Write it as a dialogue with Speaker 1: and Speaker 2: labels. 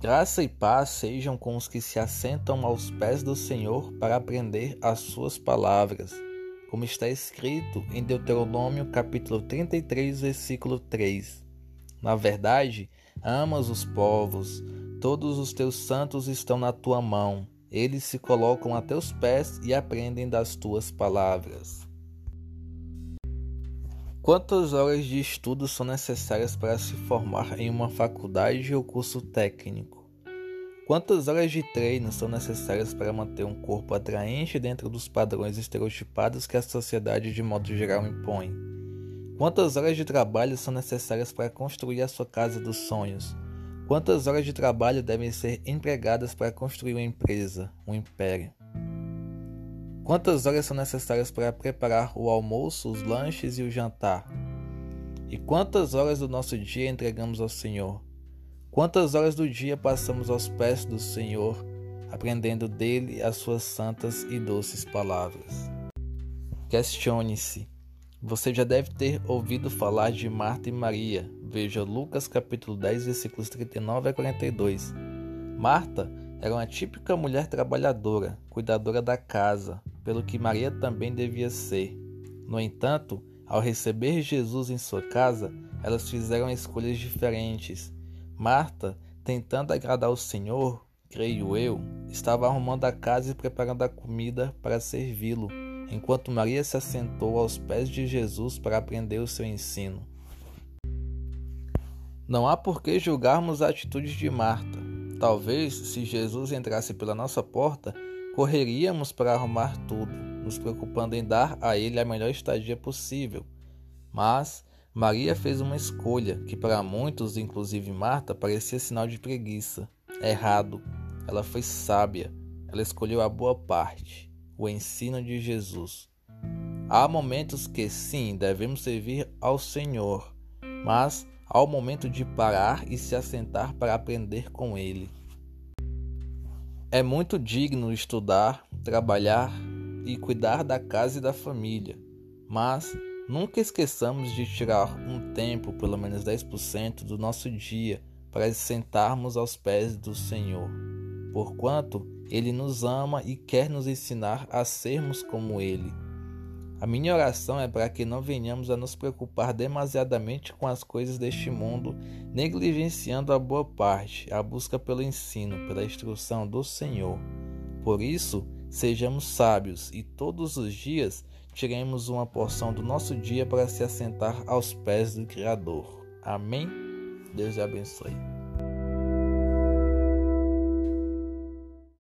Speaker 1: Graça e paz sejam com os que se assentam aos pés do Senhor para aprender as suas palavras, como está escrito em Deuteronômio capítulo 33, versículo 3. Na verdade, amas os povos, todos os teus santos estão na tua mão, eles se colocam a teus pés e aprendem das tuas palavras. Quantas horas de estudo são necessárias para se formar em uma faculdade ou curso técnico? Quantas horas de treino são necessárias para manter um corpo atraente dentro dos padrões estereotipados que a sociedade de modo geral impõe? Quantas horas de trabalho são necessárias para construir a sua casa dos sonhos? Quantas horas de trabalho devem ser empregadas para construir uma empresa, um império? Quantas horas são necessárias para preparar o almoço, os lanches e o jantar? E quantas horas do nosso dia entregamos ao Senhor? Quantas horas do dia passamos aos pés do Senhor, aprendendo dele as suas santas e doces palavras? Questione-se. Você já deve ter ouvido falar de Marta e Maria. Veja Lucas capítulo 10, versículos 39 a 42. Marta era uma típica mulher trabalhadora, cuidadora da casa, pelo que Maria também devia ser. No entanto, ao receber Jesus em sua casa, elas fizeram escolhas diferentes. Marta, tentando agradar o Senhor, creio eu, estava arrumando a casa e preparando a comida para servi-lo, enquanto Maria se assentou aos pés de Jesus para aprender o seu ensino. Não há por que julgarmos a atitude de Marta. Talvez, se Jesus entrasse pela nossa porta, Correríamos para arrumar tudo, nos preocupando em dar a ele a melhor estadia possível. Mas Maria fez uma escolha que para muitos, inclusive Marta, parecia sinal de preguiça. Errado. Ela foi sábia. Ela escolheu a boa parte, o ensino de Jesus. Há momentos que sim, devemos servir ao Senhor, mas há o momento de parar e se assentar para aprender com Ele. É muito digno estudar, trabalhar e cuidar da casa e da família, mas nunca esqueçamos de tirar um tempo, pelo menos 10% do nosso dia, para sentarmos aos pés do Senhor, porquanto Ele nos ama e quer nos ensinar a sermos como Ele. A minha oração é para que não venhamos a nos preocupar demasiadamente com as coisas deste mundo, negligenciando a boa parte, a busca pelo ensino, pela instrução do Senhor. Por isso, sejamos sábios e todos os dias tiremos uma porção do nosso dia para se assentar aos pés do Criador. Amém? Deus te abençoe.